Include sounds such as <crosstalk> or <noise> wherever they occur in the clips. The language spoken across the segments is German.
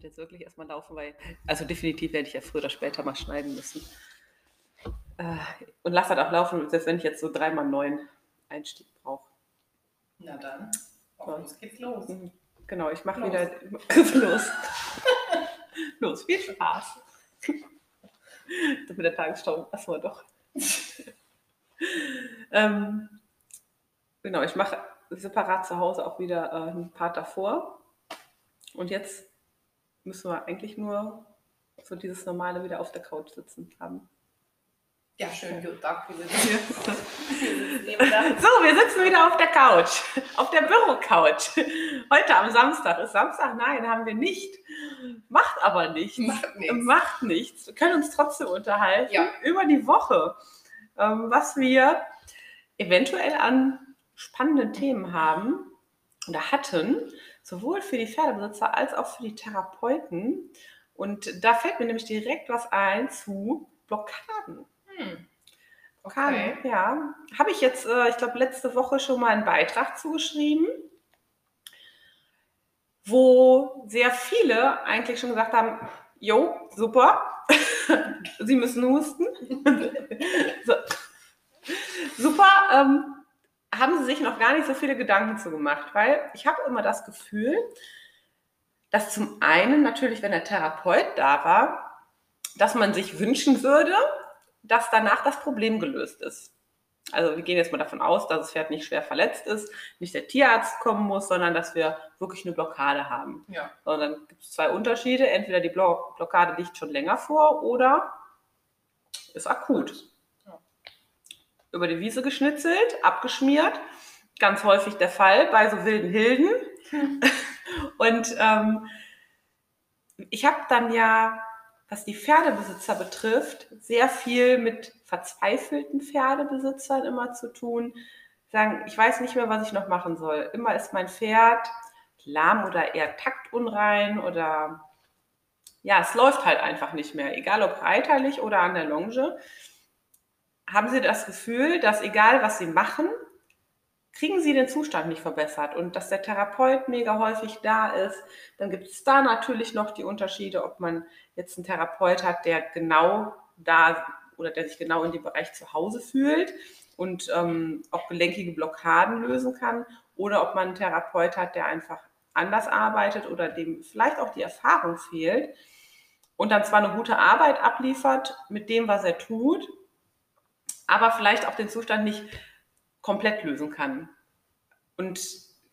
das jetzt wirklich erstmal laufen, weil, also definitiv werde ich ja früher oder später mal schneiden müssen. Äh, und lass das auch laufen, selbst wenn ich jetzt so dreimal neun Einstieg brauche. Na dann, auf uns geht's los. Mhm. Genau, ich mache wieder <laughs> los. <laughs> los, viel Spaß. das mit der Tagesschau wir doch. <laughs> ähm, genau, ich mache separat zu Hause auch wieder äh, einen Part davor. Und jetzt müssen wir eigentlich nur so dieses normale wieder auf der Couch sitzen haben. Ja, schön, gut, danke. Wir sitzen da. So, wir sitzen wieder auf der Couch, auf der Büro-Couch. Heute am Samstag. Ist Samstag? Nein, haben wir nicht. Macht aber nichts. Macht nichts. Macht nichts. Wir können uns trotzdem unterhalten Ja. über die Woche, ähm, was wir eventuell an spannenden Themen haben oder hatten, sowohl für die Pferdebesitzer als auch für die Therapeuten. Und da fällt mir nämlich direkt was ein zu Blockaden. Hm. Kann, Okay. ja. Habe ich jetzt, äh, ich glaube, letzte Woche schon mal einen Beitrag zugeschrieben, wo sehr viele eigentlich schon gesagt haben, jo, super, <laughs> Sie müssen husten. <laughs> so. Super, ähm, haben Sie sich noch gar nicht so viele Gedanken zu gemacht, weil ich habe immer das Gefühl, dass zum einen natürlich, wenn der Therapeut da war, dass man sich wünschen würde, dass danach das Problem gelöst ist. Also wir gehen jetzt mal davon aus, dass das Pferd nicht schwer verletzt ist, nicht der Tierarzt kommen muss, sondern dass wir wirklich eine Blockade haben. Ja. So, dann gibt es zwei Unterschiede. Entweder die Blo Blockade liegt schon länger vor oder ist akut. Über die Wiese geschnitzelt, abgeschmiert. Ganz häufig der Fall bei so wilden Hilden. <laughs> Und ähm, ich habe dann ja, was die Pferdebesitzer betrifft, sehr viel mit verzweifelten Pferdebesitzern immer zu tun. Sagen, ich weiß nicht mehr, was ich noch machen soll. Immer ist mein Pferd lahm oder eher taktunrein oder ja, es läuft halt einfach nicht mehr, egal ob reiterlich oder an der Longe. Haben Sie das Gefühl, dass egal was Sie machen, kriegen Sie den Zustand nicht verbessert und dass der Therapeut mega häufig da ist, dann gibt es da natürlich noch die Unterschiede, ob man jetzt einen Therapeut hat, der genau da oder der sich genau in dem Bereich zu Hause fühlt und ähm, auch gelenkige Blockaden lösen kann oder ob man einen Therapeut hat, der einfach anders arbeitet oder dem vielleicht auch die Erfahrung fehlt und dann zwar eine gute Arbeit abliefert mit dem, was er tut, aber vielleicht auch den Zustand nicht komplett lösen kann. Und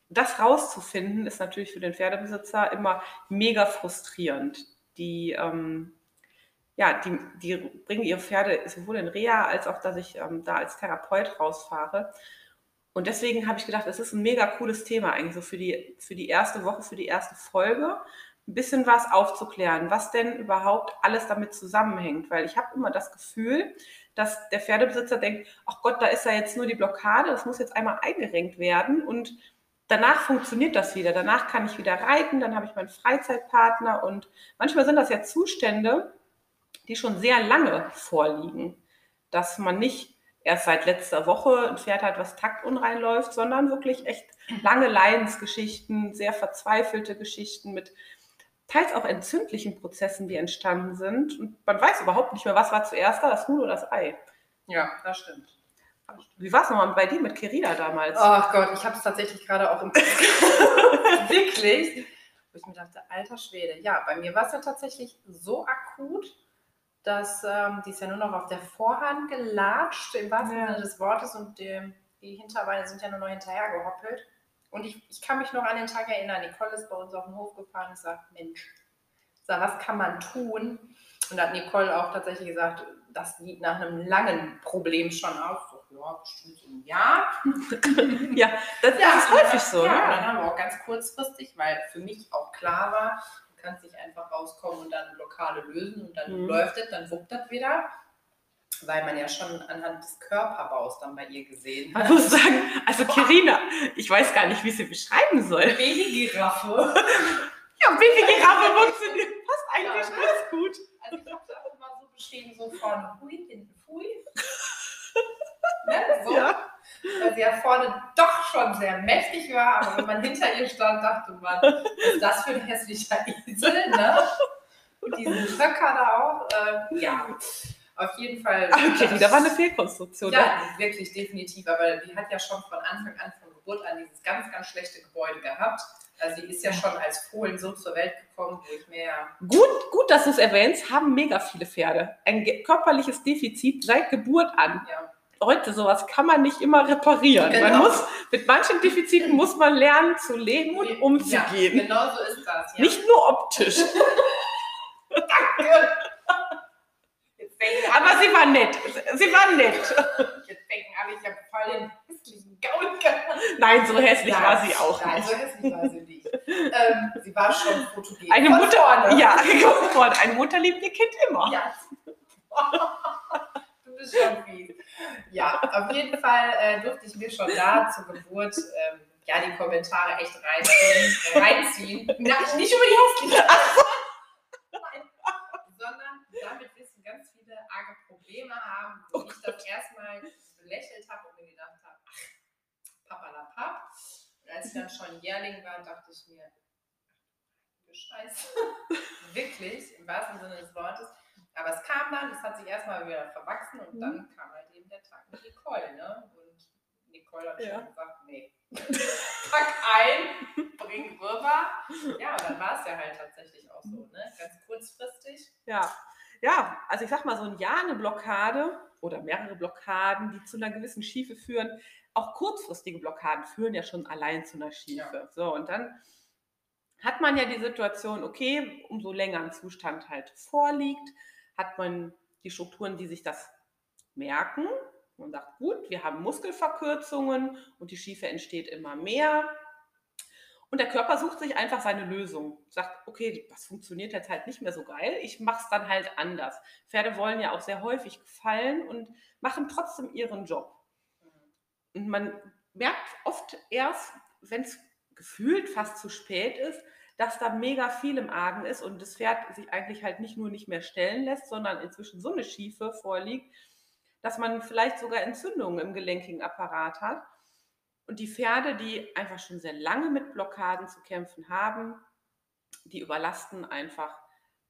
das rauszufinden, ist natürlich für den Pferdebesitzer immer mega frustrierend. Die, ähm, ja, die, die bringen ihre Pferde sowohl in Reha als auch, dass ich ähm, da als Therapeut rausfahre. Und deswegen habe ich gedacht, es ist ein mega cooles Thema eigentlich so für die, für die erste Woche, für die erste Folge, ein bisschen was aufzuklären, was denn überhaupt alles damit zusammenhängt. Weil ich habe immer das Gefühl, dass der Pferdebesitzer denkt, ach Gott, da ist ja jetzt nur die Blockade, das muss jetzt einmal eingerenkt werden und danach funktioniert das wieder. Danach kann ich wieder reiten, dann habe ich meinen Freizeitpartner und manchmal sind das ja Zustände, die schon sehr lange vorliegen, dass man nicht erst seit letzter Woche ein Pferd hat, was taktunrein läuft, sondern wirklich echt lange Leidensgeschichten, sehr verzweifelte Geschichten mit teils auch entzündlichen Prozessen, die entstanden sind. Und man weiß überhaupt nicht mehr, was war zuerst da, das Huhn oder das Ei. ja, das stimmt. Wie war es nochmal bei dir mit Kerina damals? Ach Gott, ich habe es tatsächlich gerade auch im <laughs> Wirklich? Wo ich mir dachte, alter Schwede. Ja, bei mir war es ja tatsächlich so akut, dass ähm, die ist ja nur noch auf der Vorhand gelatscht, im wahrsten Ja. Sinne des Wortes, und ähm, die Hinterbeine sind ja nur noch hinterher gehoppelt. Und ich, ich kann mich noch an den Tag erinnern, Nicole ist bei uns auf den Hof gefahren und sagt, Mensch, sag, was kann man tun? Und da hat Nicole auch tatsächlich gesagt, das sieht nach einem langen Problem schon aus. So, ja, bestimmt so ein Jahr. <laughs> Ja, das, das ist häufig so. Ja, ne? dann haben wir auch ganz kurzfristig, weil für mich auch klar war, du kannst nicht einfach rauskommen und dann Blockade lösen und dann Mhm. läuft es, dann wuppt das wieder. Weil man ja schon anhand des Körperbaus dann bei ihr gesehen Man hat. muss sagen, also Kerina, ich weiß gar nicht, wie ich sie beschreiben soll. Babygiraffe. <laughs> Ja, Babygiraffe funktioniert fast eigentlich Ja. ganz gut. Also ich habe es auch immer so beschrieben, so von Hui, hinten Pfui. ne, so. Ja. weil sie ja vorne doch schon sehr mächtig war, aber wenn man hinter ihr stand, dachte man, was ist das für ein hässlicher Esel, ne? Und diesen Höcker da auch, äh, ja. Auf jeden Fall. Okay, da war eine Fehlkonstruktion. Ja, ne? wirklich, definitiv. Aber die hat ja schon von Anfang an, von Geburt an, dieses ganz, ganz schlechte Gebäude gehabt. Also sie ist ja schon als Fohlen so zur Welt gekommen, wo ich ja. Gut, gut, dass du es erwähnst, haben mega viele Pferde. Ein körperliches Defizit seit Geburt an. Ja. Heute sowas kann man nicht immer reparieren. Genau. Man muss, mit manchen Defiziten muss man lernen zu leben und umzugehen. Ja, genau so ist das. Ja. Nicht nur optisch. <laughs> Danke. Jetzt denken alle, Aber sie war nett. Sie war nett. jetzt denken alle, ich habe voll den hässlichen Gaul gehabt. Nein, so hässlich Nein, war sie auch Nein, nicht. so hässlich war sie nicht. Ähm, sie war schon fotogen. Eine Mutter, vorne. ja, <laughs> mal, eine Mutter liebt ihr Kind immer. Ja. <laughs> du bist schon fies. Ja, auf jeden Fall äh, durfte ich mir schon da zur Geburt ähm, ja, die Kommentare echt reinziehen. reinziehen. Na, nicht über die hässliche. Nein. Sondern damit wissen ganz viele arge Probleme haben, wo ich das erstmal belächelt habe und mir gedacht habe, ach, papalapap. Und als ich dann schon Jährling war, dachte ich mir, Scheiße. <laughs> Wirklich, im wahrsten Sinne des Wortes. Aber es kam dann, es hat sich erstmal wieder verwachsen und Mhm. dann kam halt eben der Tag mit Nicole, ne? Und Nicole hat Ja. schon gesagt, nee. <laughs> Pack ein, bring rüber. Ja, und dann war es ja halt tatsächlich auch so, ne? Ganz kurzfristig. Ja. Ja, also ich sag mal, so ein Jahr eine Blockade oder mehrere Blockaden, die zu einer gewissen Schiefe führen, auch kurzfristige Blockaden führen ja schon allein zu einer Schiefe. So, und dann hat man ja die Situation, okay, umso länger ein Zustand halt vorliegt, hat man die Strukturen, die sich das merken. Man sagt, gut, wir haben Muskelverkürzungen und die Schiefe entsteht immer mehr. Und der Körper sucht sich einfach seine Lösung. Sagt, okay, das funktioniert jetzt halt nicht mehr so geil. Ich mache es dann halt anders. Pferde wollen ja auch sehr häufig gefallen und machen trotzdem ihren Job. Und man merkt oft erst, wenn es gefühlt fast zu spät ist, dass da mega viel im Argen ist und das Pferd sich eigentlich halt nicht nur nicht mehr stellen lässt, sondern inzwischen so eine Schiefe vorliegt, dass man vielleicht sogar Entzündungen im gelenkigen Apparat hat. Und die Pferde, die einfach schon sehr lange mit Blockaden zu kämpfen haben, die überlasten einfach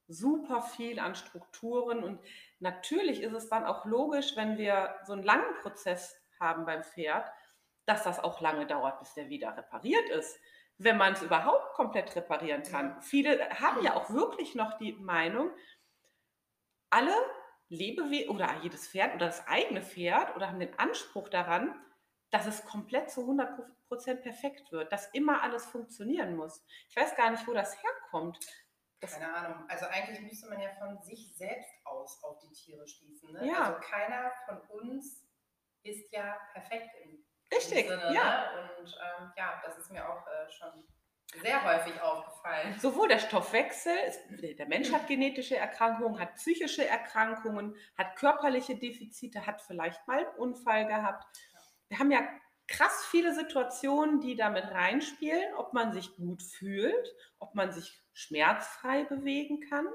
super viel an Strukturen. Und natürlich ist es dann auch logisch, wenn wir so einen langen Prozess haben beim Pferd, dass das auch lange dauert, bis der wieder repariert ist. Wenn man es überhaupt komplett reparieren kann. Viele haben ja auch wirklich noch die Meinung, alle Lebewesen oder jedes Pferd oder das eigene Pferd oder haben den Anspruch daran, dass es komplett zu 100% perfekt wird, dass immer alles funktionieren muss. Ich weiß gar nicht, wo das herkommt. Das, Keine Ahnung. Also eigentlich müsste man ja von sich selbst aus auf die Tiere schließen. Ne? Ja. Also keiner von uns ist ja perfekt im Richtig, im Sinne, ja. Ne? Und ähm, ja, das ist mir auch äh, schon sehr häufig aufgefallen. Sowohl der Stoffwechsel, der Mensch hat genetische Erkrankungen, hat psychische Erkrankungen, hat körperliche Defizite, hat vielleicht mal einen Unfall gehabt. Wir haben ja krass viele Situationen, die damit reinspielen, ob man sich gut fühlt, ob man sich schmerzfrei bewegen kann.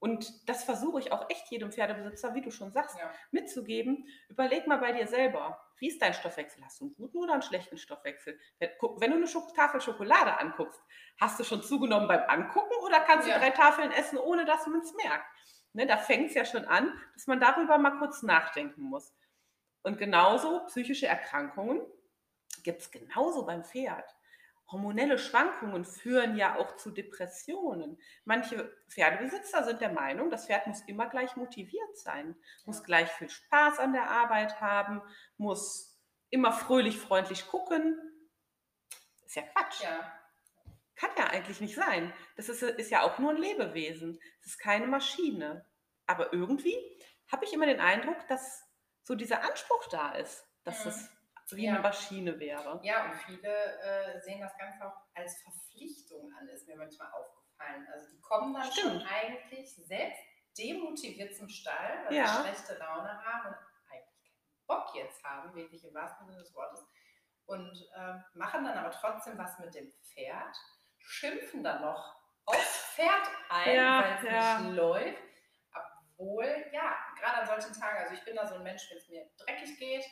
Und das versuche ich auch echt jedem Pferdebesitzer, wie du schon sagst, Ja. mitzugeben. Überleg mal bei dir selber, wie ist dein Stoffwechsel? Hast du einen guten oder einen schlechten Stoffwechsel? Wenn, du eine Tafel Schokolade anguckst, hast du schon zugenommen beim Angucken oder kannst Ja. du drei Tafeln essen, ohne dass man es merkt? Ne, da fängt es ja schon an, dass man darüber mal kurz nachdenken muss. Und genauso psychische Erkrankungen gibt es genauso beim Pferd. Hormonelle Schwankungen führen ja auch zu Depressionen. Manche Pferdebesitzer sind der Meinung, das Pferd muss immer gleich motiviert sein, muss gleich viel Spaß an der Arbeit haben, muss immer fröhlich, freundlich gucken. Ist ja Quatsch. Ja. Kann ja eigentlich nicht sein. Das ist, ist ja auch nur ein Lebewesen. Es ist keine Maschine. Aber irgendwie habe ich immer den Eindruck, dass so dieser Anspruch da ist, dass Mhm. es wie Ja. eine Maschine wäre. Ja, und viele äh, sehen das Ganze auch als Verpflichtung an, ist mir manchmal aufgefallen. Also die kommen dann schon Stimmt. eigentlich selbst demotiviert zum Stall, weil Ja. sie schlechte Laune haben und eigentlich keinen Bock jetzt haben, wirklich im wahrsten Sinne des Wortes. Und ähm, machen dann aber trotzdem was mit dem Pferd, schimpfen dann noch aufs Pferd ein, Ja, weil es ja. nicht läuft. Obwohl, ja, gerade an solchen Tagen, also ich bin da so ein Mensch, wenn es mir dreckig geht,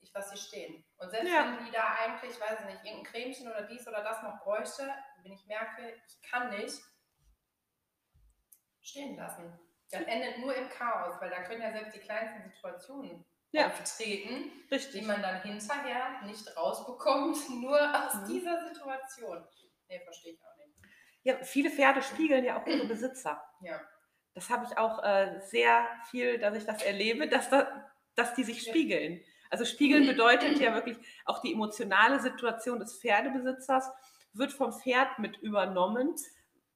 ich dass sie stehen. Und selbst Ja. wenn die da eigentlich, weiß ich nicht, irgendein Cremchen oder dies oder das noch bräuchte, wenn ich merke, ich kann nicht, stehen lassen. Das endet nur im Chaos, weil da können ja selbst die kleinsten Situationen Ja. auftreten, die Richtig. man dann hinterher nicht rausbekommt, <laughs> nur aus Mhm. dieser Situation. Nee, verstehe ich auch nicht. Ja, viele Pferde spiegeln ja auch ihre <clears throat> Besitzer. Ja. Das habe ich auch äh, sehr viel, dass ich das erlebe, dass, da, dass die sich spiegeln. Also spiegeln bedeutet ja wirklich auch die emotionale Situation des Pferdebesitzers wird vom Pferd mit übernommen,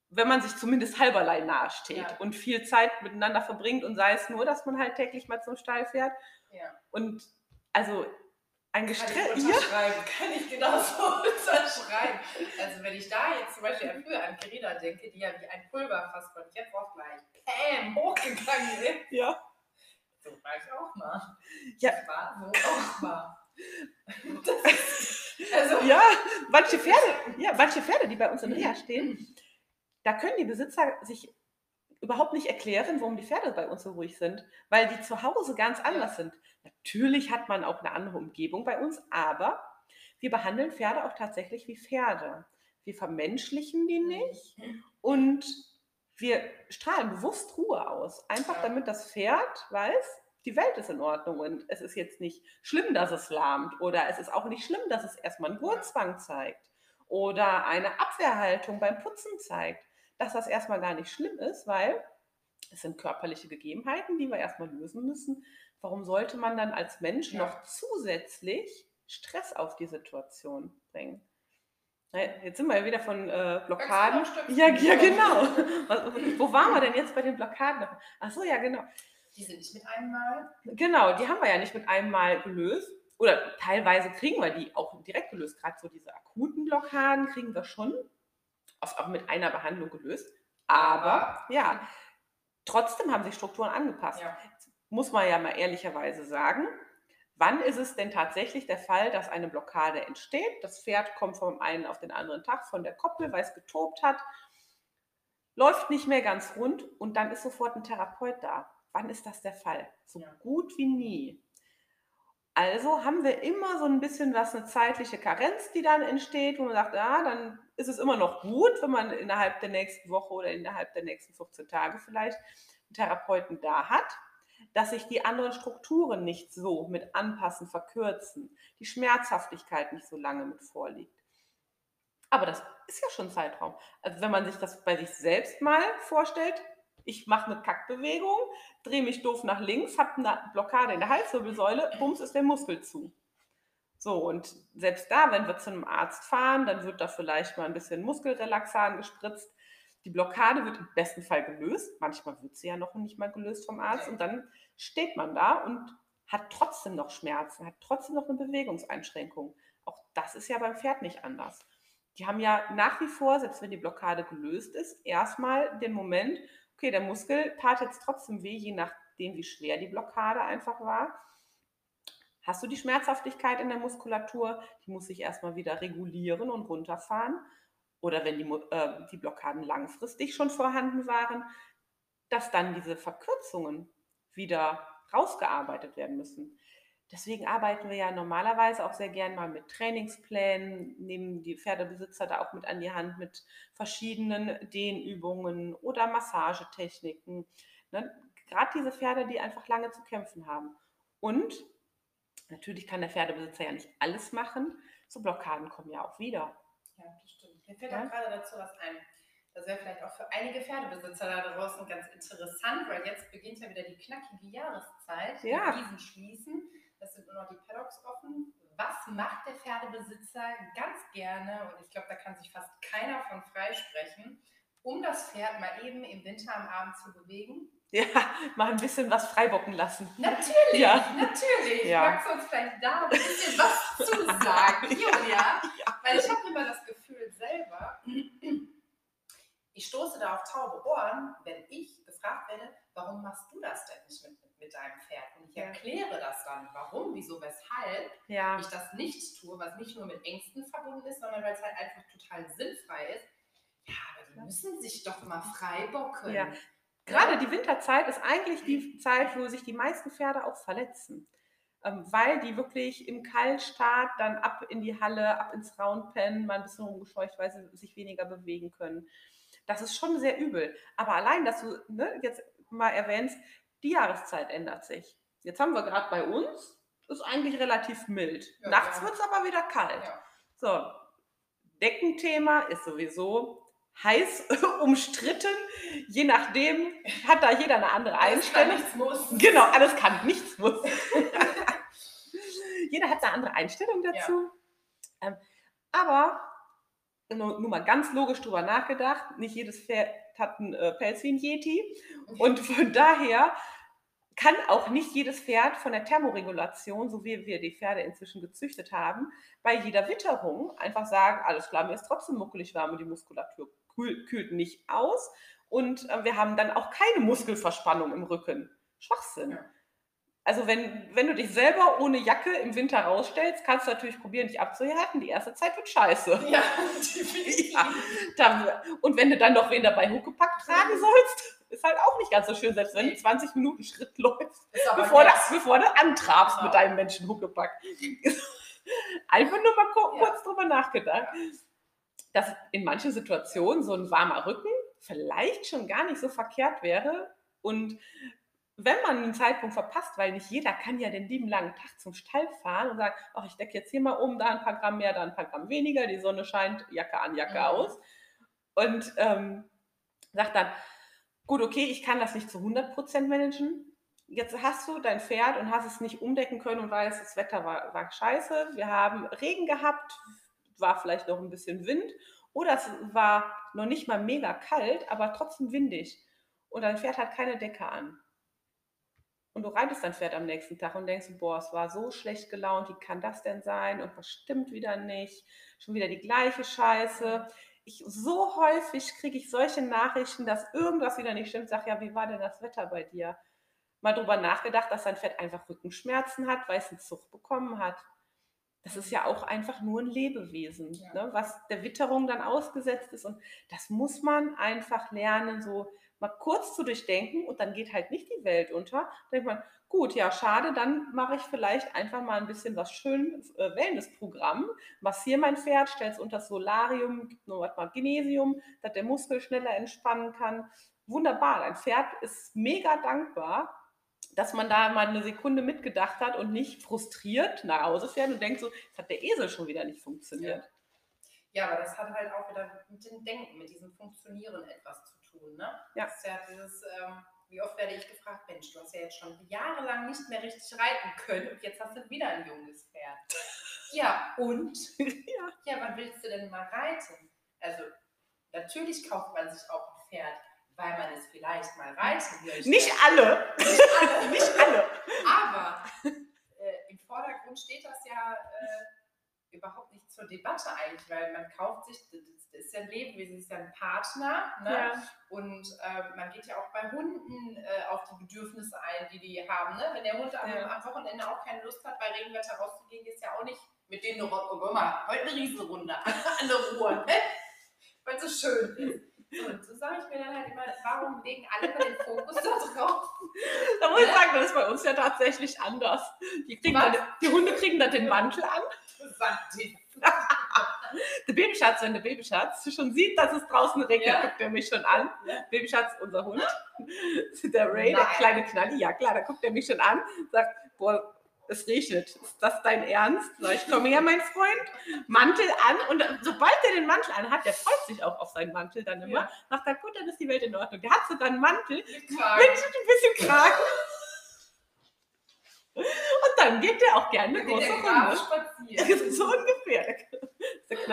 wenn man sich zumindest halberlei nahesteht Ja. und viel Zeit miteinander verbringt und sei es nur, dass man halt täglich mal zum Stall fährt. Ja. Und also ein Kann ich Gestress. Ja, unterschreiben, kann ich genauso <laughs> unterschreiben. Also wenn ich da jetzt zum Beispiel früher an Carina denke, die ja wie ein Pulverfass von jetzt auf gleich Pam hochgegangen ist. ja. So war ich auch mal. Ja. Ich war so auch mal. <laughs> Ist, also, Ja, manche Pferde, ja, manche Pferde, die bei uns in Reha stehen, da können die Besitzer sich überhaupt nicht erklären, warum die Pferde bei uns so ruhig sind, weil die zu Hause ganz anders sind. Natürlich hat man auch eine andere Umgebung bei uns, aber wir behandeln Pferde auch tatsächlich wie Pferde. Wir vermenschlichen die nicht und wir strahlen bewusst Ruhe aus, einfach damit das Pferd weiß, die Welt ist in Ordnung und es ist jetzt nicht schlimm, dass es lahmt oder es ist auch nicht schlimm, dass es erstmal einen Gurtzwang zeigt oder eine Abwehrhaltung beim Putzen zeigt, dass das erstmal gar nicht schlimm ist, weil es sind körperliche Gegebenheiten, die wir erstmal lösen müssen. Warum sollte man dann als Mensch Ja. noch zusätzlich Stress auf die Situation bringen? Jetzt sind wir ja wieder von äh, Blockaden. Genau, Ja, ja, genau. Wo waren wir denn jetzt bei den Blockaden? Ach so, ja, genau. die sind nicht mit einem Mal. Genau, die haben wir ja nicht mit einem Mal gelöst. Oder teilweise kriegen wir die auch direkt gelöst. Gerade so diese akuten Blockaden kriegen wir schon oft auch mit einer Behandlung gelöst. Aber ja, trotzdem haben sich Strukturen angepasst. Ja. Muss man ja mal ehrlicherweise sagen. Wann ist es denn tatsächlich der Fall, dass eine Blockade entsteht? Das Pferd kommt vom einen auf den anderen Tag von der Koppel, weil es getobt hat, läuft nicht mehr ganz rund und dann ist sofort ein Therapeut da. Wann ist das der Fall? So Ja. gut wie nie. Also haben wir immer so ein bisschen was, eine zeitliche Karenz, die dann entsteht, wo man sagt, ja, dann ist es immer noch gut, wenn man innerhalb der nächsten Woche oder innerhalb der nächsten 14 Tage vielleicht einen Therapeuten da hat, dass sich die anderen Strukturen nicht so mit anpassen, verkürzen, die Schmerzhaftigkeit nicht so lange mit vorliegt. Aber das ist ja schon Zeitraum. Also wenn man sich das bei sich selbst mal vorstellt, ich mache eine Kackbewegung, drehe mich doof nach links, habe eine Blockade in der Halswirbelsäule, bums ist der Muskel zu. So, und selbst da, wenn wir zu einem Arzt fahren, dann wird da vielleicht mal ein bisschen Muskelrelaxan gespritzt. Die Blockade wird im besten Fall gelöst. Manchmal wird sie ja noch nicht mal gelöst vom Arzt. Und dann steht man da und hat trotzdem noch Schmerzen, hat trotzdem noch eine Bewegungseinschränkung. Auch das ist ja beim Pferd nicht anders. Die haben ja nach wie vor, selbst wenn die Blockade gelöst ist, erstmal den Moment, okay, der Muskel tat jetzt trotzdem weh, je nachdem, wie schwer die Blockade einfach war. Hast du die Schmerzhaftigkeit in der Muskulatur? Die muss sich erstmal wieder regulieren und runterfahren. Oder wenn die, äh, die Blockaden langfristig schon vorhanden waren, dass dann diese Verkürzungen wieder rausgearbeitet werden müssen. Deswegen arbeiten wir ja normalerweise auch sehr gern mal mit Trainingsplänen, nehmen die Pferdebesitzer da auch mit an die Hand mit verschiedenen Dehnübungen oder Massagetechniken. Ne? Gerade diese Pferde, die einfach lange zu kämpfen haben. Und natürlich kann der Pferdebesitzer ja nicht alles machen. So Blockaden kommen ja auch wieder. Ja, das stimmt. Mir fällt Ja. auch gerade dazu was ein. Das wäre vielleicht auch für einige Pferdebesitzer da draußen ganz interessant, weil jetzt beginnt ja wieder die knackige Jahreszeit. Ja. Die Wiesen schließen. Es sind nur noch die Paddocks offen. Was macht der Pferdebesitzer ganz gerne? Und ich glaube, da kann sich fast keiner von freisprechen, um das Pferd mal eben im Winter am Abend zu bewegen. Ja, <laughs> mal ein bisschen was freibocken lassen. Natürlich, Ja. natürlich. Ja. Magst du uns vielleicht da ein bisschen was zu sagen, <laughs> Julia? Weil ich habe immer das Gefühl ich stoße da auf taube Ohren, wenn ich gefragt werde, warum machst du das denn nicht mit, mit, deinem Pferd? Und ich Ja. erkläre das dann, warum, wieso, weshalb Ja, ich das nicht tue, was nicht nur mit Ängsten verbunden ist, sondern weil es halt einfach total sinnfrei ist. Ja, aber die müssen sich doch mal freibocken. Ja. Gerade die Winterzeit ist eigentlich die Zeit, wo sich die meisten Pferde auch verletzen. ähm, weil die wirklich im Kaltstart dann ab in die Halle, ab ins Roundpen, mal ein bisschen rumgescheucht, weil sie sich weniger bewegen können. Das ist schon sehr übel. Aber allein, dass du ne, jetzt mal erwähnst, die Jahreszeit ändert sich. Jetzt haben wir gerade bei uns, ist eigentlich relativ mild. Ja, Nachts ja. wird es aber wieder kalt. Ja. So, Deckenthema ist sowieso heiß <laughs> umstritten. Je nachdem hat da jeder eine andere Einstellung. Nichts muss. Genau, alles kann, nichts muss. <laughs> Jeder hat eine andere Einstellung dazu. Ähm, aber nur, mal ganz logisch drüber nachgedacht, nicht jedes Pferd hat einen äh, Pelz wie ein Yeti. Und von <laughs> daher kann auch nicht jedes Pferd von der Thermoregulation, so wie wir die Pferde inzwischen gezüchtet haben, bei jeder Witterung einfach sagen, alles klar, mir ist trotzdem muckelig warm und die Muskulatur kühl, kühlt nicht aus. Und äh, wir haben dann auch keine Muskelverspannung im Rücken. Schwachsinn. Ja. Also wenn, wenn du dich selber ohne Jacke im Winter rausstellst, kannst du natürlich probieren, dich abzuhärten. Die erste Zeit wird scheiße. Ja, <laughs> definitiv. Ja, dann, und wenn du dann noch wen dabei Huckepack tragen sollst, ist halt auch nicht ganz so schön, selbst wenn du 20 Minuten Schritt läufst, bevor du, bevor du antrabst Genau. mit deinem Menschen Huckepack. <laughs> Einfach nur mal ku- Ja. kurz drüber nachgedacht, dass in manchen Situationen so ein warmer Rücken vielleicht schon gar nicht so verkehrt wäre. Und wenn man einen Zeitpunkt verpasst, weil nicht jeder kann ja den lieben langen Tag zum Stall fahren und sagen, ach, ich decke jetzt hier mal um, da ein paar Gramm mehr, da ein paar Gramm weniger, die Sonne scheint, Jacke an, Jacke Mhm. aus. Und ähm, sagt dann, gut, okay, ich kann das nicht zu 100% managen. Jetzt hast du dein Pferd und hast es nicht umdecken können und weißt, das Wetter war, war scheiße. Wir haben Regen gehabt, war vielleicht noch ein bisschen Wind oder es war noch nicht mal mega kalt, aber trotzdem windig. Und dein Pferd hat keine Decke an. Und du reitest dein Pferd am nächsten Tag und denkst, boah, es war so schlecht gelaunt, wie kann das denn sein? Und was stimmt wieder nicht? Schon wieder die gleiche Scheiße. Ich, so häufig kriege ich solche Nachrichten, dass irgendwas wieder nicht stimmt. Sag ja, wie war denn das Wetter bei dir? Mal drüber nachgedacht, dass dein Pferd einfach Rückenschmerzen hat, weil es einen Zug bekommen hat. Das ist ja auch einfach nur ein Lebewesen, Ja. ne, was der Witterung dann ausgesetzt ist. Und das muss man einfach lernen, so mal kurz zu durchdenken und dann geht halt nicht die Welt unter. Da denkt man, gut, ja, schade, dann mache ich vielleicht einfach mal ein bisschen was schön äh, Wellnessprogramm, massiere mein Pferd, stelle es unter das Solarium, gibt nur was mal Genesium, dass der Muskel schneller entspannen kann. Wunderbar, dein Pferd ist mega dankbar, dass man da mal eine Sekunde mitgedacht hat und nicht frustriert nach Hause fährt und denkt so, jetzt hat der Esel schon wieder nicht funktioniert. Ja, aber das hat halt auch wieder mit dem Denken, mit diesem Funktionieren etwas zu tun. Ne? Ja. Das ist ja dieses, ähm, wie oft werde ich gefragt, Mensch, du hast ja jetzt schon jahrelang nicht mehr richtig reiten können und jetzt hast du wieder ein junges Pferd. <laughs> Ja, und? ja. Ja, wann willst du denn mal reiten? Also, natürlich kauft man sich auch ein Pferd, weil man es vielleicht mal reiten möchte. Nicht alle, Nicht alle. <laughs> nicht alle. Aber äh, im Vordergrund steht das ja äh, überhaupt nicht zur Debatte eigentlich, weil man kauft sich, das ist ja ein Lebewesen, das ist ja ein Partner. Ne? Ja. Und äh, man geht ja auch bei Hunden äh, auf die Bedürfnisse ein, die die haben. Ne? Wenn der Hund am, Ja. am Wochenende auch keine Lust hat, bei Regenwetter rauszugehen, ist ja auch nicht mit denen eine Runde. Guck mal, heute eine Riesenrunde <laughs> an der Ruhe, ne? weil es so schön ist. So, und so sage ich mir dann halt immer, warum legen alle den Fokus da drauf? Da muss ich sagen, das ist bei uns ja tatsächlich anders. Die, kriegen dann, die Hunde kriegen dann den Mantel an. Santi. <laughs> Der Babyschatz, wenn der Babyschatz schon sieht, dass es draußen regnet, Ja. guckt er mich schon an. Ja. Babyschatz, unser Hund, <laughs> der Ray, der Nein. kleine Knalli, ja klar, da guckt er mich schon an, sagt, boah, es regnet. Ist das dein Ernst? Sag ich, komm her, mein Freund, Mantel an. Und sobald er den Mantel anhat, der freut sich auch auf seinen Mantel dann immer, Ja. sagt er, gut, dann ist die Welt in Ordnung. Der hat sogar einen Mantel, Mit Kragen. mit ein bisschen Kragen. <laughs> Und dann geht der auch gerne eine große der Runde. so ungefähr.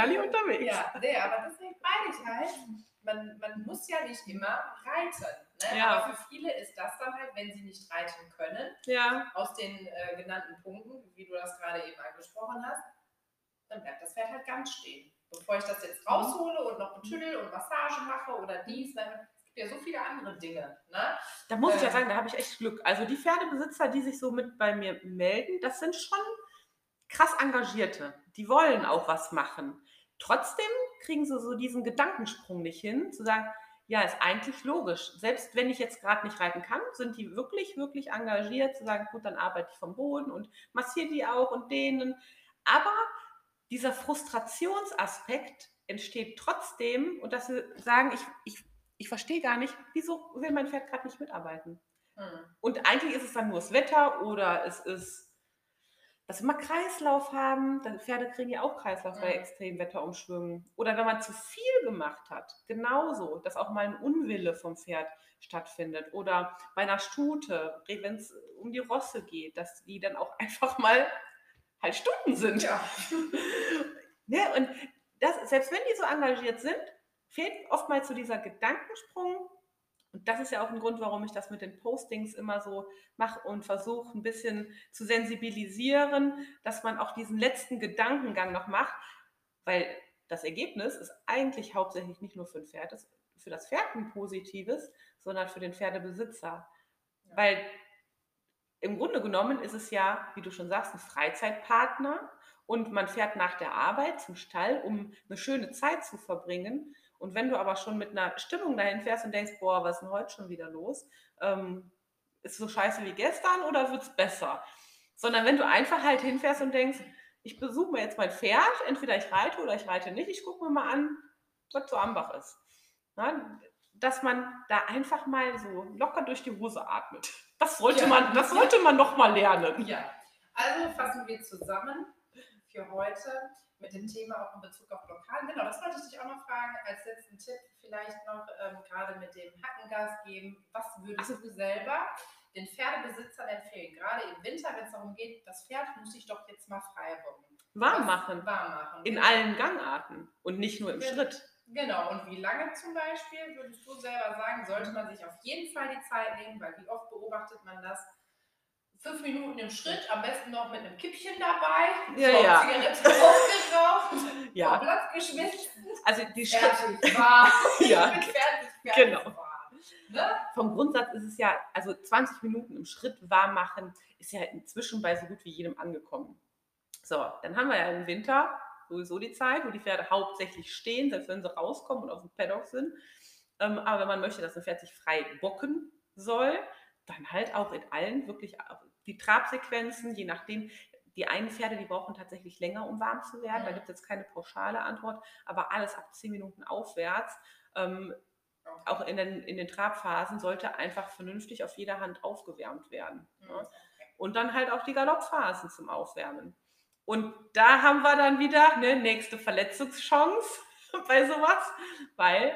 Knalli unterwegs. Ja, nee, aber deswegen meine ich halt, man, man muss ja nicht immer reiten. Ne? Ja. Aber für viele ist das dann halt, wenn sie nicht reiten können, Ja, aus den äh, genannten Punkten, wie du das gerade eben angesprochen hast, dann bleibt das Pferd halt ganz stehen. Bevor ich das jetzt raushole und noch betüdel und Massage mache oder dies, es gibt ja so viele andere Dinge. Ne? da muss ich ja Äh. sagen, da habe ich echt Glück. Also die Pferdebesitzer, die sich so mit bei mir melden, das sind schon krass Engagierte. Die wollen auch was machen. Trotzdem kriegen sie so diesen Gedankensprung nicht hin, zu sagen, ja, ist eigentlich logisch. Selbst wenn ich jetzt gerade nicht reiten kann, sind die wirklich, wirklich engagiert, zu sagen, gut, dann arbeite ich vom Boden und massiere die auch und denen. Aber dieser Frustrationsaspekt entsteht trotzdem und dass sie sagen, ich, ich, ich verstehe gar nicht, wieso will mein Pferd gerade nicht mitarbeiten. Mhm. Und eigentlich ist es dann nur das Wetter oder es ist dass wir mal Kreislauf haben, dann Pferde kriegen ja auch Kreislauf bei extremen Wetterumschwüngen. Oder wenn man zu viel gemacht hat, genauso, dass auch mal ein Unwille vom Pferd stattfindet. Oder bei einer Stute, wenn es um die Rosse geht, dass die dann auch <laughs> einfach mal halt Stunden sind. Ja. ja <laughs> und das, selbst wenn die so engagiert sind, fehlt oftmals so dieser Gedankensprung, und das ist ja auch ein Grund, warum ich das mit den Postings immer so mache und versuche ein bisschen zu sensibilisieren, dass man auch diesen letzten Gedankengang noch macht, weil das Ergebnis ist eigentlich hauptsächlich nicht nur für, Pferd, für das Pferd ein positives, sondern für den Pferdebesitzer. Ja. Weil im Grunde genommen ist es ja, wie du schon sagst, ein Freizeitpartner und man fährt nach der Arbeit zum Stall, um eine schöne Zeit zu verbringen. Und wenn du aber schon mit einer Stimmung dahin fährst und denkst, boah, was ist denn heute schon wieder los? Ähm, ist so scheiße wie gestern oder wird es besser? Sondern wenn du einfach halt hinfährst und denkst, ich besuche mir jetzt mein Pferd, entweder ich reite oder ich reite nicht, ich gucke mir mal an, was zu Ambach ist. Ja, dass man da einfach mal so locker durch die Hose atmet. Das sollte ja. man, das sollte man noch mal lernen. Ja. Also fassen wir zusammen für heute mit dem Thema auch in Bezug auf Blockaden. Genau, das wollte ich dich auch noch fragen. Als letzten Tipp vielleicht noch ähm, gerade mit dem Hackengas geben. Was würdest du selber den Pferdebesitzern empfehlen? Gerade im Winter, wenn es darum geht, das Pferd muss ich doch jetzt mal frei bocken. Warm machen. Warm machen. In genau. allen Gangarten und nicht nur im genau. Schritt. Genau, und wie lange zum Beispiel würdest du selber sagen, sollte man sich auf jeden Fall die Zeit nehmen, weil wie oft beobachtet man das? Fünf Minuten im Schritt, am besten noch mit einem Kippchen dabei, ja, ja. Zigarette aufgeraucht, <laughs> ja. Blatt geschmissen. Also die Schritte. <laughs> Ja. Ich bin fertig, fertig genau. War. Ne? Vom Grundsatz ist es ja, also 20 Minuten im Schritt warm machen, ist ja inzwischen bei so gut wie jedem angekommen. So, dann haben wir ja im Winter sowieso die Zeit, wo die Pferde hauptsächlich stehen, selbst wenn sie rauskommen und auf dem Paddock sind. Ähm, aber wenn man möchte, dass ein Pferd sich frei bocken soll, dann halt auch in allen wirklich die Trabsequenzen, je nachdem, die einen Pferde, die brauchen tatsächlich länger, um warm zu werden. Da gibt es jetzt keine pauschale Antwort, aber alles ab 10 Minuten aufwärts, ähm, auch in den, in den Trabphasen, sollte einfach vernünftig auf jeder Hand aufgewärmt werden. Ne? Und dann halt auch die Galoppphasen zum Aufwärmen. Und da haben wir dann wieder eine nächste Verletzungschance <laughs> bei sowas, weil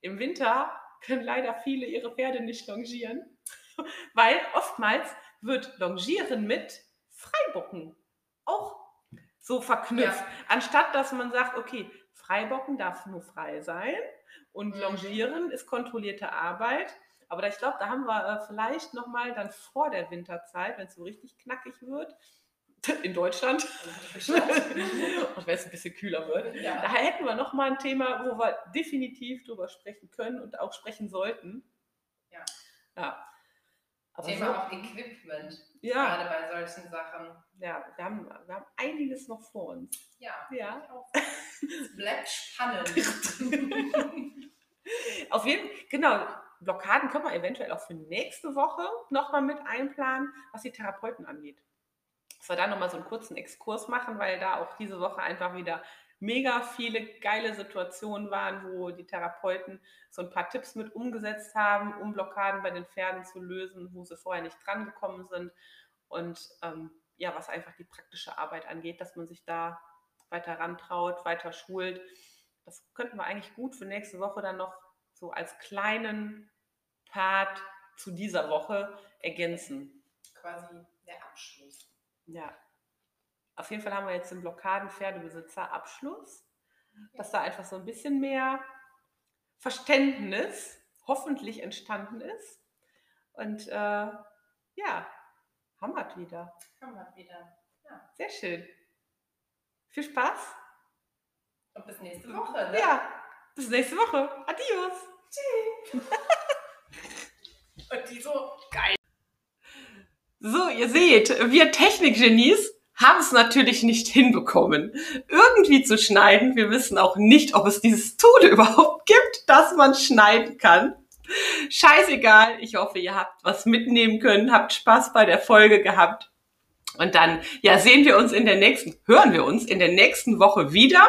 im Winter können leider viele ihre Pferde nicht longieren, <laughs> weil oftmals wird Longieren mit Freibocken auch so verknüpft. Ja. Anstatt dass man sagt, okay, Freibocken darf nur frei sein und mhm. Longieren ist kontrollierte Arbeit. Aber ich glaube, da haben wir äh, vielleicht nochmal dann vor der Winterzeit, wenn es so richtig knackig wird, in Deutschland, <laughs> und wenn es ein bisschen kühler wird, ja. da hätten wir nochmal ein Thema, wo wir definitiv drüber sprechen können und auch sprechen sollten. Ja. ja. Aber Thema so, auch Equipment. Ja. Gerade bei solchen Sachen. Ja, wir haben, wir haben einiges noch vor uns. Ja. ja. Es <laughs> bleibt spannend. <laughs> Auf jeden Fall, genau. Blockaden können wir eventuell auch für nächste Woche nochmal mit einplanen, was die Therapeuten angeht. Dass wir da nochmal so einen kurzen Exkurs machen, weil da auch diese Woche einfach wieder mega viele geile Situationen waren, wo die Therapeuten so ein paar Tipps mit umgesetzt haben, um Blockaden bei den Pferden zu lösen, wo sie vorher nicht dran gekommen sind. Und ähm, ja, was einfach die praktische Arbeit angeht, dass man sich da weiter rantraut, weiter schult. Das könnten wir eigentlich gut für nächste Woche dann noch so als kleinen Part zu dieser Woche ergänzen. Quasi der Abschluss. Ja, auf jeden Fall haben wir jetzt den Blockaden-Pferdebesitzer Abschluss, dass da einfach so ein bisschen mehr Verständnis hoffentlich entstanden ist. Und äh, ja, wir wieder. Wir wieder. Ja. Sehr schön. Viel Spaß. Und bis nächste Woche. Ne? Ja, bis nächste Woche. Adios. Tschüss. <laughs> Und die so geil. So, ihr seht, wir Technikgenies haben es natürlich nicht <laughs> hinbekommen. irgendwie zu schneiden. Wir wissen auch nicht, ob es dieses Tool <laughs> überhaupt gibt, dass man schneiden kann. Scheißegal. Ich hoffe, ihr habt was mitnehmen können, habt Spaß bei der Folge gehabt. Und dann, ja, sehen wir uns in der nächsten, hören wir uns in der nächsten Woche wieder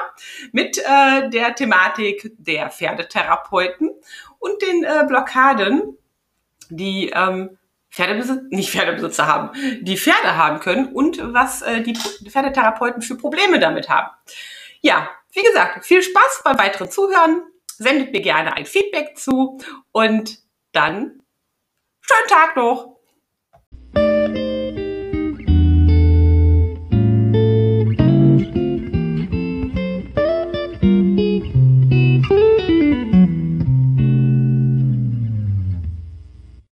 mit äh, der Thematik der Pferdetherapeuten und den äh, Blockaden, die ähm, Pferdebesitzer, nicht Pferdebesitzer haben, die Pferde haben können und was äh, die Pferdetherapeuten für Probleme damit haben. Ja, wie gesagt, viel Spaß beim weiteren Zuhören. Sendet mir gerne ein Feedback zu und dann schönen Tag noch.